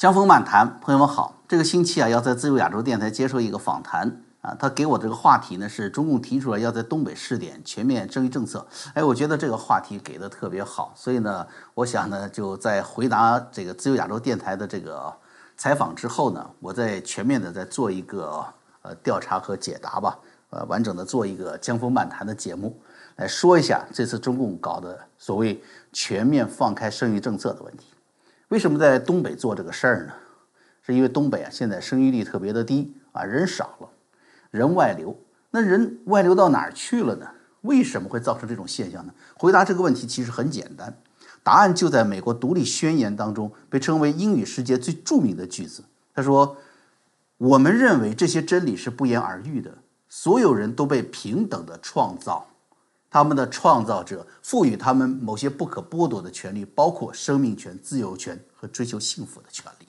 江峰漫谈，朋友们好。这个星期啊，要在自由亚洲电台接受一个访谈啊。他给我这个话题呢，是中共提出来要在东北试点全面生育政策。哎，我觉得这个话题给的特别好，所以呢，我想呢，就在回答这个自由亚洲电台的这个采访之后呢，我再全面的再做一个呃调查和解答吧，呃，完整的做一个江峰漫谈的节目，来说一下这次中共搞的所谓全面放开生育政策的问题。为什么在东北做这个事儿呢？是因为东北啊现在生育率特别的低啊，人少了，人外流。那人外流到哪儿去了呢？为什么会造成这种现象呢？回答这个问题其实很简单，答案就在美国独立宣言当中被称为英语世界最著名的句子。他说：“我们认为这些真理是不言而喻的，所有人都被平等的创造。”他们的创造者赋予他们某些不可剥夺的权利，包括生命权、自由权和追求幸福的权利。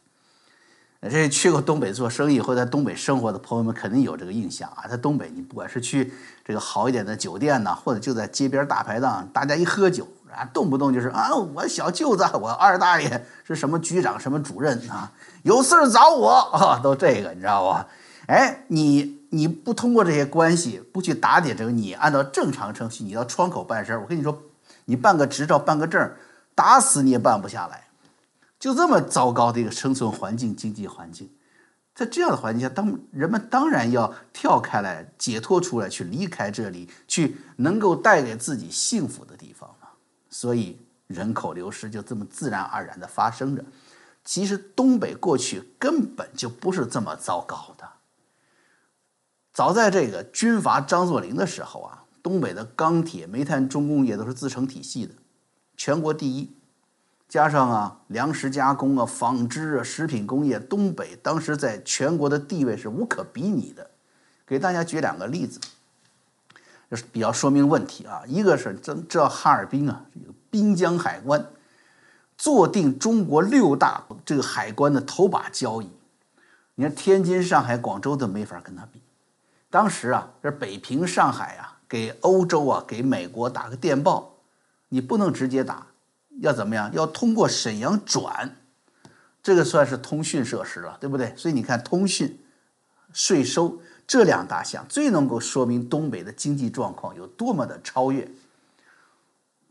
这去过东北做生意或在东北生活的朋友们肯定有这个印象啊，在东北，你不管是去这个好一点的酒店呢，或者就在街边大排档，大家一喝酒啊，动不动就是啊，我小舅子，我二大爷是什么局长、什么主任啊，有事找我啊，都这个你知道吧？哎，你。你不通过这些关系，不去打点这个，你按照正常程序，你到窗口办事儿，我跟你说，你办个执照、办个证，打死你也办不下来。就这么糟糕的一个生存环境、经济环境，在这样的环境下，当人们当然要跳开来、解脱出来，去离开这里，去能够带给自己幸福的地方嘛。所以人口流失就这么自然而然的发生着。其实东北过去根本就不是这么糟糕的。早在这个军阀张作霖的时候啊，东北的钢铁、煤炭重工业都是自成体系的，全国第一。加上啊，粮食加工啊、纺织啊、食品工业，东北当时在全国的地位是无可比拟的。给大家举两个例子，就是比较说明问题啊。一个是这这哈尔滨啊，这个滨江海关，坐定中国六大这个海关的头把交椅。你看天津、上海、广州都没法跟他比。当时啊，这北平、上海啊，给欧洲啊，给美国打个电报，你不能直接打，要怎么样？要通过沈阳转，这个算是通讯设施了，对不对？所以你看，通讯、税收这两大项，最能够说明东北的经济状况有多么的超越。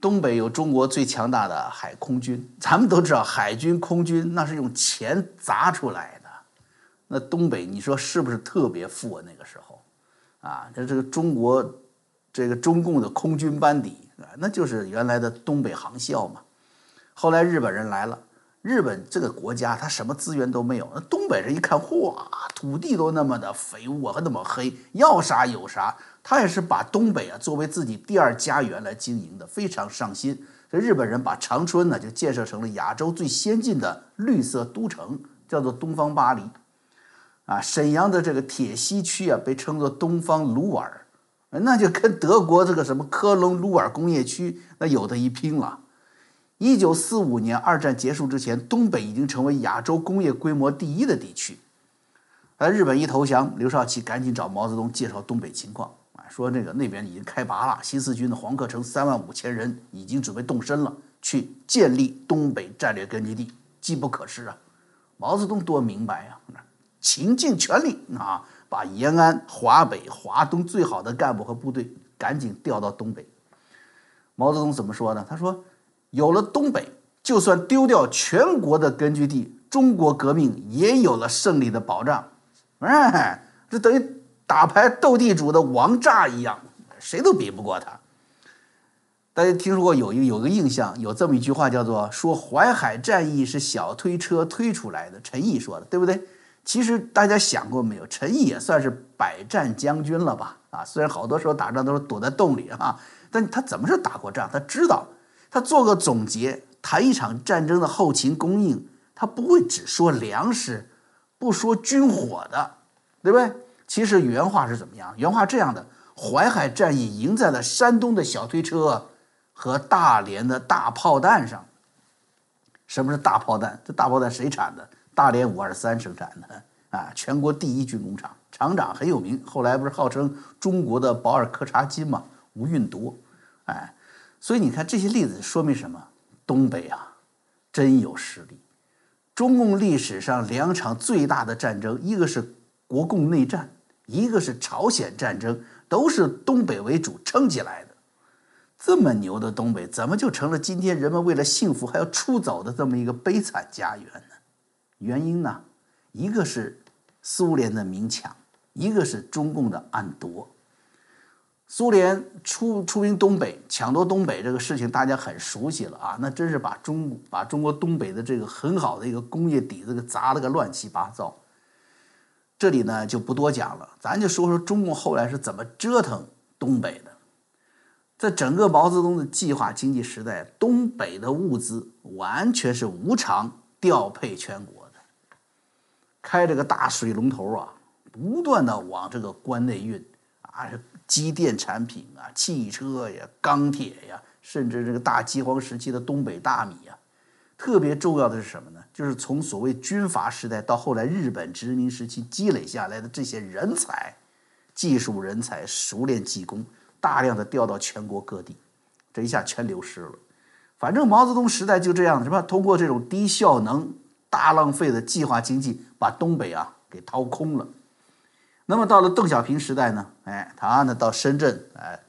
东北有中国最强大的海空军，咱们都知道，海军、空军那是用钱砸出来的。那东北，你说是不是特别富啊？那个时候？啊，这这个中国，这个中共的空军班底啊，那就是原来的东北航校嘛。后来日本人来了，日本这个国家他什么资源都没有，那东北人一看，哇，土地都那么的肥沃和那么黑，要啥有啥。他也是把东北啊作为自己第二家园来经营的，非常上心。这日本人把长春呢就建设成了亚洲最先进的绿色都城，叫做东方巴黎。啊，沈阳的这个铁西区啊，被称作东方鲁尔，那就跟德国这个什么科隆鲁尔工业区那有的一拼了。一九四五年二战结束之前，东北已经成为亚洲工业规模第一的地区。而日本一投降，刘少奇赶紧找毛泽东介绍东北情况啊，说那个那边已经开拔了，新四军的黄克诚三万五千人已经准备动身了，去建立东北战略根据地，机不可失啊。毛泽东多明白呀。倾尽全力啊，把延安、华北、华东最好的干部和部队赶紧调到东北。毛泽东怎么说呢？他说：“有了东北，就算丢掉全国的根据地，中国革命也有了胜利的保障。”哎，这等于打牌斗地主的王炸一样，谁都比不过他。大家听说过有一有个印象，有这么一句话叫做“说淮海战役是小推车推出来的”，陈毅说的，对不对？其实大家想过没有，陈毅也算是百战将军了吧？啊，虽然好多时候打仗都是躲在洞里啊，但他怎么是打过仗？他知道，他做个总结，谈一场战争的后勤供应，他不会只说粮食，不说军火的，对不对？其实原话是怎么样？原话这样的：淮海战役赢在了山东的小推车和大连的大炮弹上。什么是大炮弹？这大炮弹谁产的？大连五二三生产的啊，全国第一军工厂，厂长很有名。后来不是号称中国的保尔柯察金吗？吴运铎，哎，所以你看这些例子说明什么？东北啊，真有实力。中共历史上两场最大的战争，一个是国共内战，一个是朝鲜战争，都是东北为主撑起来的。这么牛的东北，怎么就成了今天人们为了幸福还要出走的这么一个悲惨家园？原因呢，一个是苏联的明抢，一个是中共的暗夺。苏联出出兵东北，抢夺东北这个事情大家很熟悉了啊，那真是把中把中国东北的这个很好的一个工业底子给砸了个乱七八糟。这里呢就不多讲了，咱就说说中共后来是怎么折腾东北的。在整个毛泽东的计划经济时代，东北的物资完全是无偿调配全国，开着个大水龙头啊，不断的往这个关内运啊。机电产品啊，汽车呀，钢铁呀，甚至这个大饥荒时期的东北大米呀，特别重要的是什么呢？就是从所谓军阀时代到后来日本殖民时期积累下来的这些人才、技术人才、熟练技工，大量的调到全国各地，这一下全流失了。反正毛泽东时代就这样，什么？通过这种低效能、大浪费的计划经济，把东北啊给掏空了。那么到了邓小平时代呢？哎，他呢到深圳，哎，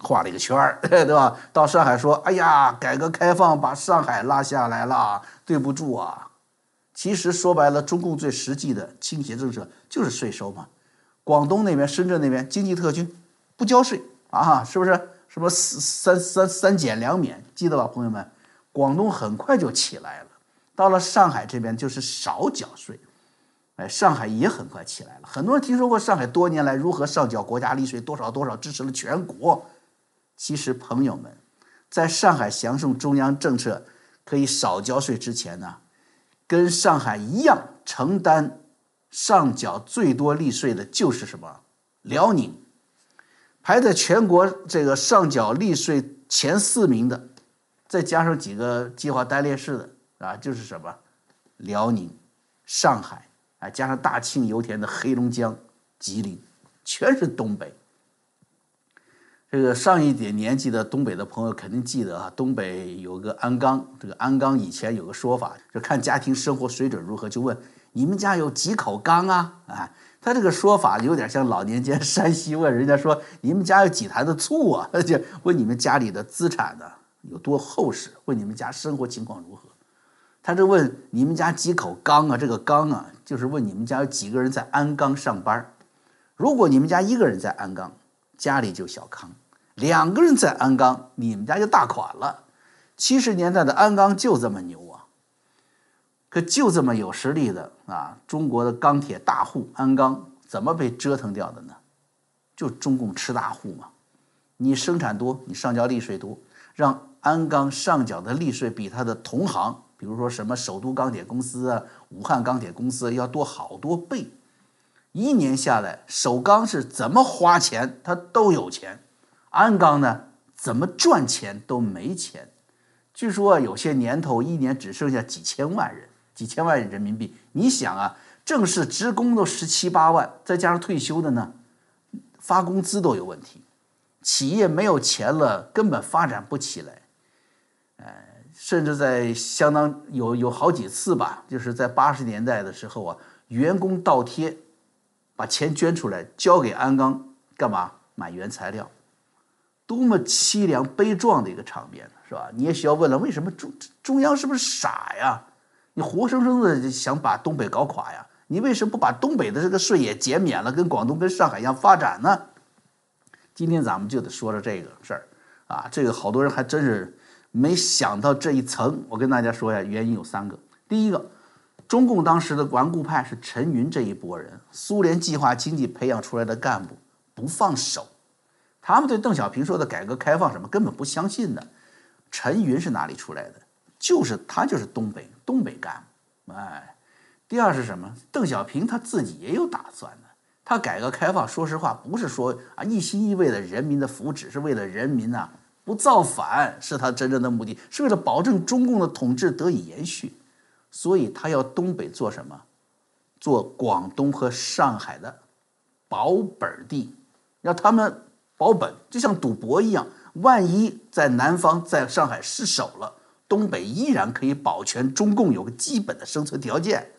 画了一个圈儿，对吧？到上海说：“哎呀，改革开放把上海拉下来了，对不住啊。”其实说白了，中共最实际的倾斜政策就是税收嘛。广东那边、深圳那边经济特区不交税啊，是不是？什么三三三减两免，记得吧，朋友们？广东很快就起来了。到了上海这边就是少缴税。哎，上海也很快起来了。很多人听说过上海多年来如何上缴国家利税，多少多少支持了全国。其实，朋友们，在上海享受中央政策可以少交税之前呢，跟上海一样承担上缴最多利税的就是什么？辽宁，排在全国这个上缴利税前四名的，再加上几个计划单列市的啊，就是什么？辽宁、上海。啊，加上大庆油田的黑龙江、吉林，全是东北。这个上一点年纪的东北的朋友肯定记得啊，东北有个鞍钢。这个鞍钢以前有个说法，就看家庭生活水准如何，就问你们家有几口缸啊？啊，他这个说法有点像老年间山西问人家说你们家有几坛子醋啊？就问你们家里的资产呢有多厚实？问你们家生活情况如何？他就问你们家几口缸啊？这个缸啊。就是问你们家有几个人在鞍钢上班如果你们家一个人在鞍钢，家里就小康；两个人在鞍钢，你们家就大款了。七十年代的鞍钢就这么牛啊！可就这么有实力的啊，中国的钢铁大户鞍钢怎么被折腾掉的呢？就中共吃大户嘛！你生产多，你上交利税多，让鞍钢上缴的利税比他的同行。比如说什么首都钢铁公司啊、武汉钢铁公司要多好多倍，一年下来，首钢是怎么花钱它都有钱，鞍钢呢怎么赚钱都没钱。据说有些年头一年只剩下几千万人，几千万人民币。你想啊，正式职工都十七八万，再加上退休的呢，发工资都有问题，企业没有钱了，根本发展不起来。甚至在相当有有好几次吧，就是在八十年代的时候啊，员工倒贴，把钱捐出来交给鞍钢干嘛？买原材料，多么凄凉悲壮的一个场面，是吧？你也需要问了，为什么中中央是不是傻呀？你活生生的想把东北搞垮呀？你为什么不把东北的这个税也减免了，跟广东跟上海一样发展呢？今天咱们就得说说这个事儿啊，这个好多人还真是。没想到这一层，我跟大家说一下，原因有三个。第一个，中共当时的顽固派是陈云这一波人，苏联计划经济培养出来的干部，不放手。他们对邓小平说的改革开放什么根本不相信的。陈云是哪里出来的？就是他就是东北东北干部。哎，第二是什么？邓小平他自己也有打算的。他改革开放，说实话不是说啊一心一意为了人民的福祉，是为了人民呐。不造反是他真正的目的，是为了保证中共的统治得以延续，所以他要东北做什么？做广东和上海的保本地，让他们保本，就像赌博一样。万一在南方，在上海失守了，东北依然可以保全中共有个基本的生存条件。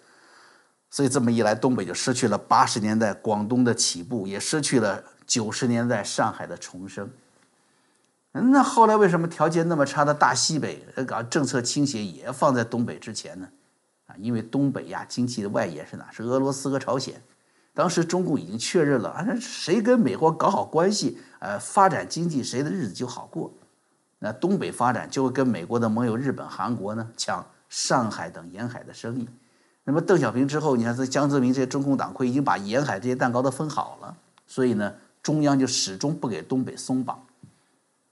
所以这么一来，东北就失去了八十年代广东的起步，也失去了九十年代上海的重生。那后来为什么条件那么差的大西北搞政策倾斜也放在东北之前呢？啊，因为东北呀经济的外延是哪？是俄罗斯和朝鲜。当时中共已经确认了，啊，谁跟美国搞好关系，呃，发展经济，谁的日子就好过。那东北发展就会跟美国的盟友日本、韩国呢抢上海等沿海的生意。那么邓小平之后，你看这江泽民这些中共党魁已经把沿海这些蛋糕都分好了，所以呢，中央就始终不给东北松绑，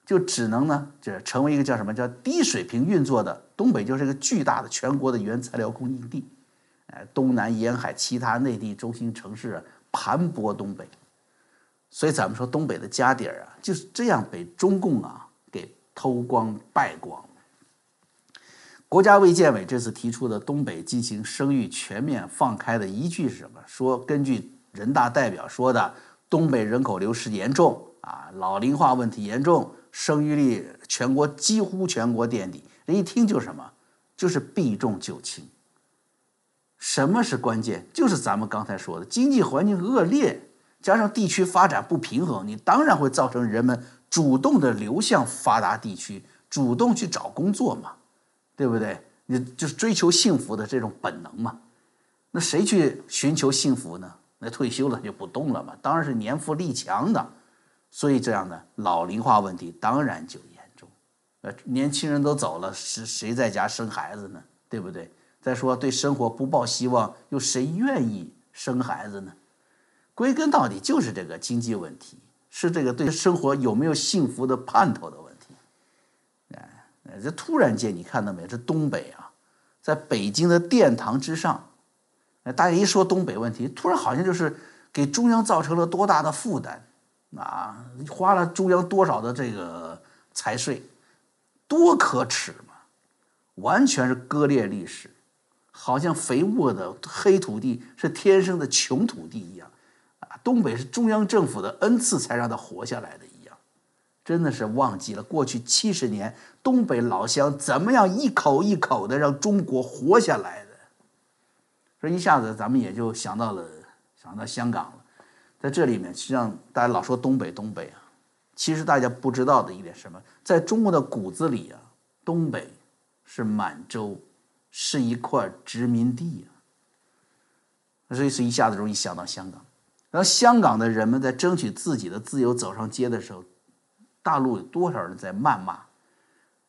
就只能呢，这成为一个叫什么叫低水平运作的东北，就是一个巨大的全国的原材料供应地，哎，东南沿海其他内地中心城市盘剥东北，所以咱们说东北的家底儿啊，就是这样被中共啊给偷光败光。国家卫健委这次提出的东北进行生育全面放开的依据是什么？说根据人大代表说的，东北人口流失严重啊，老龄化问题严重，生育率全国几乎全国垫底。人一听就是什么，就是避重就轻。什么是关键？就是咱们刚才说的经济环境恶劣，加上地区发展不平衡，你当然会造成人们主动的流向发达地区，主动去找工作嘛。对不对？你就是追求幸福的这种本能嘛。那谁去寻求幸福呢？那退休了就不动了嘛。当然是年富力强的。所以这样的老龄化问题当然就严重。呃，年轻人都走了，是谁在家生孩子呢？对不对？再说对生活不抱希望，又谁愿意生孩子呢？归根到底就是这个经济问题，是这个对生活有没有幸福的盼头的问题。哎这突然间，你看到没？这东北啊，在北京的殿堂之上，大家一说东北问题，突然好像就是给中央造成了多大的负担啊！花了中央多少的这个财税，多可耻嘛！完全是割裂历史，好像肥沃的黑土地是天生的穷土地一样啊！东北是中央政府的恩赐才让它活下来的一样。真的是忘记了过去七十年东北老乡怎么样一口一口的让中国活下来的，这一下子咱们也就想到了想到香港了，在这里面实际上大家老说东北东北啊，其实大家不知道的一点什么，在中国的骨子里啊，东北是满洲，是一块殖民地啊，所以是一下子容易想到香港，然后香港的人们在争取自己的自由走上街的时候。大陆有多少人在谩骂？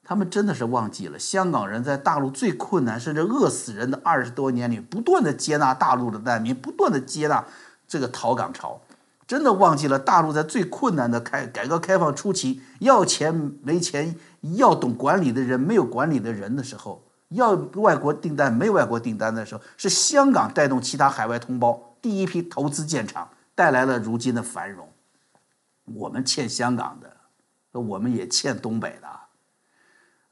他们真的是忘记了香港人在大陆最困难甚至饿死人的二十多年里，不断的接纳大陆的难民，不断的接纳这个逃港潮，真的忘记了大陆在最困难的开改革开放初期，要钱没钱，要懂管理的人没有管理的人的时候，要外国订单没有外国订单的时候，是香港带动其他海外同胞第一批投资建厂，带来了如今的繁荣。我们欠香港的。我们也欠东北的，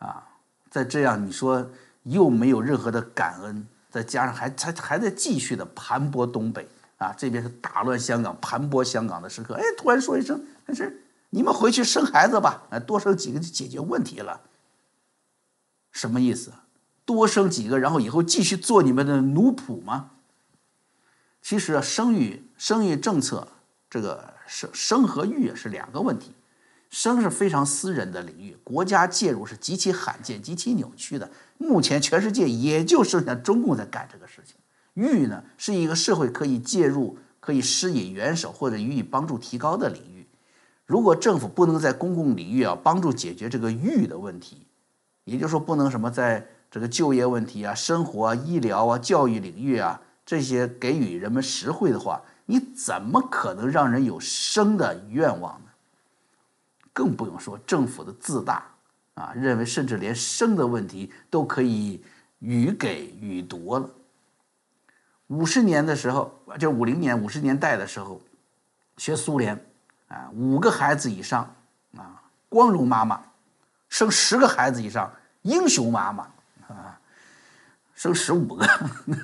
啊，在这样你说又没有任何的感恩，再加上还还还在继续的盘剥东北啊，这边是打乱香港、盘剥香港的时刻，哎，突然说一声，但是你们回去生孩子吧，哎，多生几个就解决问题了，什么意思？多生几个，然后以后继续做你们的奴仆吗？其实啊，生育生育政策这个生生和育是两个问题。生是非常私人的领域，国家介入是极其罕见、极其扭曲的。目前全世界也就剩下中共在干这个事情。育呢，是一个社会可以介入、可以施以援手或者予以帮助提高的领域。如果政府不能在公共领域啊帮助解决这个育的问题，也就是说不能什么在这个就业问题啊、生活啊、医疗啊、教育领域啊这些给予人们实惠的话，你怎么可能让人有生的愿望呢？更不用说政府的自大啊，认为甚至连生的问题都可以予给予夺了。五十年的时候，就五零年、五十年代的时候，学苏联啊，五个孩子以上啊，光荣妈妈；生十个孩子以上，英雄妈妈啊；生十五个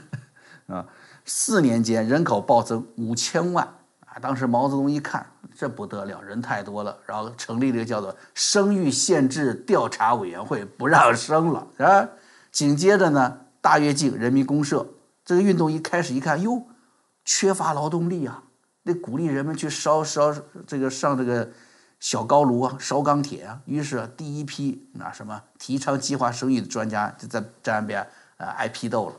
啊，四年间人口暴增五千万啊！当时毛泽东一看。这不得了，人太多了，然后成立了一个叫做生育限制调查委员会，不让生了，啊。紧接着呢，大跃进、人民公社这个运动一开始一看，哟，缺乏劳动力啊，得鼓励人们去烧烧这个上这个小高炉啊，烧钢铁啊。于是第一批那什么提倡计划生育的专家就在站边呃挨批斗了。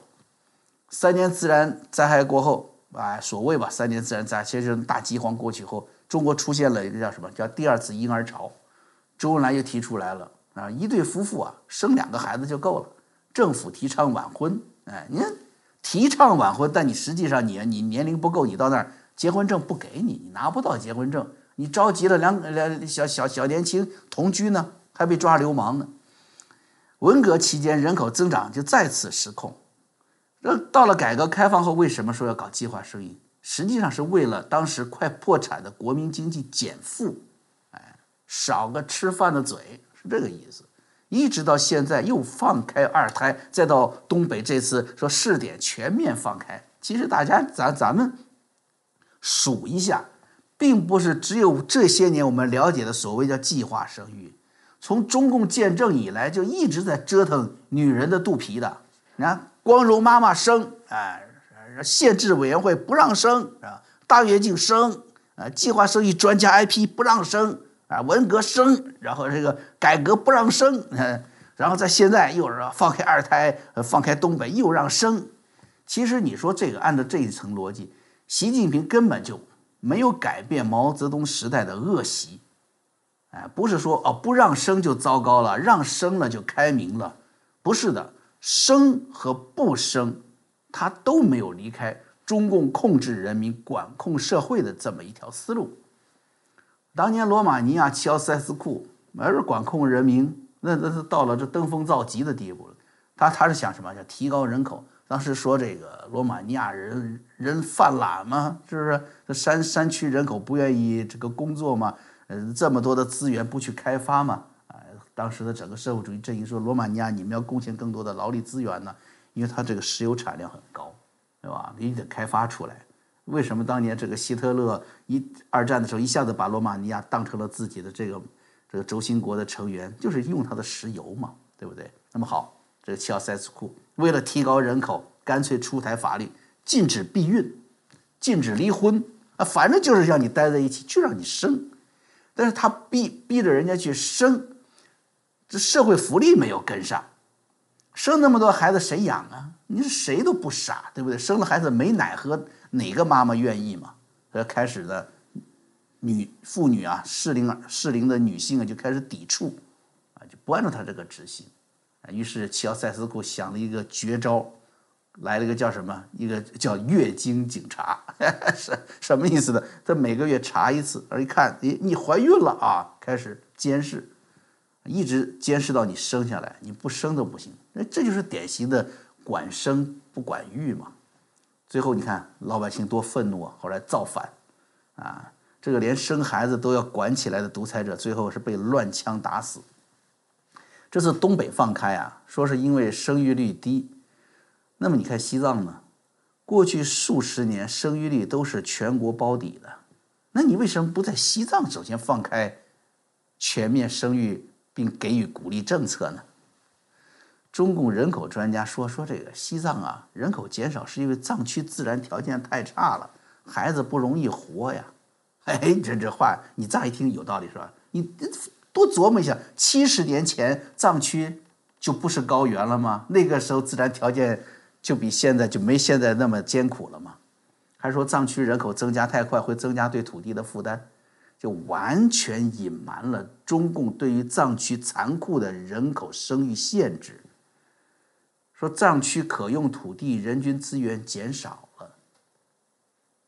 三年自然灾害过后啊，所谓吧，三年自然灾害，其实大饥荒过去后，中国出现了一个叫什么叫第二次婴儿潮。周恩来又提出来了啊，一对夫妇啊，生两个孩子就够了。政府提倡晚婚，哎，你看提倡晚婚，但你实际上你你年龄不够，你到那儿结婚证不给你，你拿不到结婚证，你着急了两两小小小年轻同居呢，还被抓流氓呢。文革期间人口增长就再次失控，那到了改革开放后，为什么说要搞计划生育？实际上是为了当时快破产的国民经济减负，哎，少个吃饭的嘴，是这个意思。一直到现在又放开二胎，再到东北这次说试点全面放开。其实大家咱咱们数一下，并不是只有这些年我们了解的所谓叫计划生育。从中共建政以来，就一直在折腾女人的肚皮的。你看，光荣妈妈生，哎，限制委员会不让生啊，大跃进生，啊，计划生育专家 IP 不让生。啊，文革生，然后这个改革不让生，然后在现在又是放开二胎，放开东北又让生。其实你说这个按照这一层逻辑，习近平根本就没有改变毛泽东时代的恶习。哎，不是说哦不让生就糟糕了，让生了就开明了，不是的，生和不生，他都没有离开中共控制人民、管控社会的这么一条思路。当年罗马尼亚齐奥塞斯库还是管控人民，那那是到了这登峰造极的地步了。他他是想什么？想提高人口。当时说这个罗马尼亚人人犯懒嘛，是不是？这山山区人口不愿意这个工作嘛？呃，这么多的资源不去开发嘛？啊，当时的整个社会主义阵营说，罗马尼亚你们要贡献更多的劳力资源呢，因为它这个石油产量很高，对吧？你得开发出来。为什么当年这个希特勒一二战的时候一下子把罗马尼亚当成了自己的这个这个轴心国的成员，就是用它的石油嘛，对不对？那么好，这个齐奥塞斯库为了提高人口，干脆出台法律，禁止避孕，禁止离婚啊，反正就是让你待在一起，就让你生。但是他逼逼着人家去生，这社会福利没有跟上，生那么多孩子谁养啊？你说谁都不傻，对不对？生了孩子没奶喝。哪个妈妈愿意嘛？呃，开始的女妇女啊，适龄适龄的女性啊，就开始抵触，啊，就不按照他这个执行，于是齐奥塞斯库想了一个绝招，来了一个叫什么？一个叫月经警察，什什么意思呢？他每个月查一次，而一看，你，你怀孕了啊，开始监视，一直监视到你生下来，你不生都不行。那这就是典型的管生不管育嘛。最后你看老百姓多愤怒啊！后来造反，啊，这个连生孩子都要管起来的独裁者，最后是被乱枪打死。这次东北放开啊，说是因为生育率低。那么你看西藏呢？过去数十年生育率都是全国包底的，那你为什么不在西藏首先放开全面生育，并给予鼓励政策呢？中共人口专家说说这个西藏啊，人口减少是因为藏区自然条件太差了，孩子不容易活呀。哎，这这话你乍一听有道理是吧？你多琢磨一下，七十年前藏区就不是高原了吗？那个时候自然条件就比现在就没现在那么艰苦了吗？还说藏区人口增加太快会增加对土地的负担，就完全隐瞒了中共对于藏区残酷的人口生育限制。说藏区可用土地、人均资源减少了，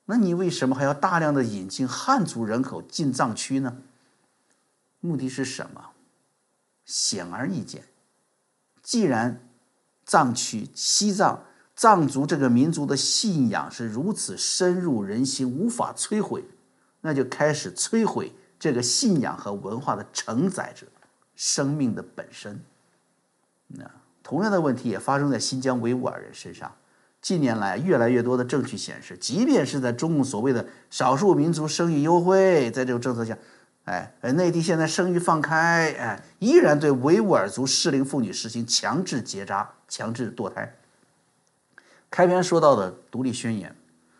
那你为什么还要大量的引进汉族人口进藏区呢？目的是什么？显而易见，既然藏区、西藏藏族这个民族的信仰是如此深入人心、无法摧毁，那就开始摧毁这个信仰和文化的承载者——生命的本身。那。同样的问题也发生在新疆维吾尔人身上，近年来越来越多的证据显示，即便是在中共所谓的少数民族生育优惠，在这种政策下，哎，内地现在生育放开，哎，依然对维吾尔族适龄妇女实行强制结扎、强制堕胎。开篇说到的独立宣言，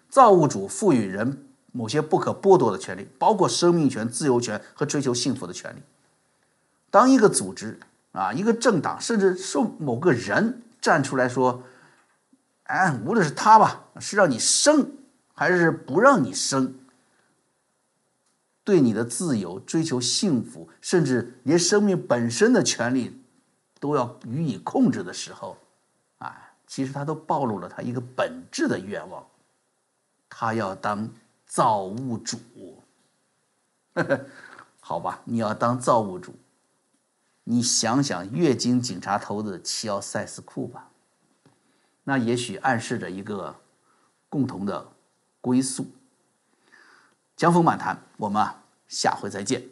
造物主赋予人某些不可剥夺的权利，包括生命权、自由权和追求幸福的权利。当一个组织啊，一个政党，甚至说某个人站出来说，哎，无论是他吧，是让你生还是不让你生，对你的自由、追求幸福，甚至连生命本身的权利都要予以控制的时候，啊，其实他都暴露了他一个本质的愿望，他要当造物主。好吧，你要当造物主。你想想月经警察头子齐奥塞斯库吧，那也许暗示着一个共同的归宿。江峰漫谈，我们下回再见。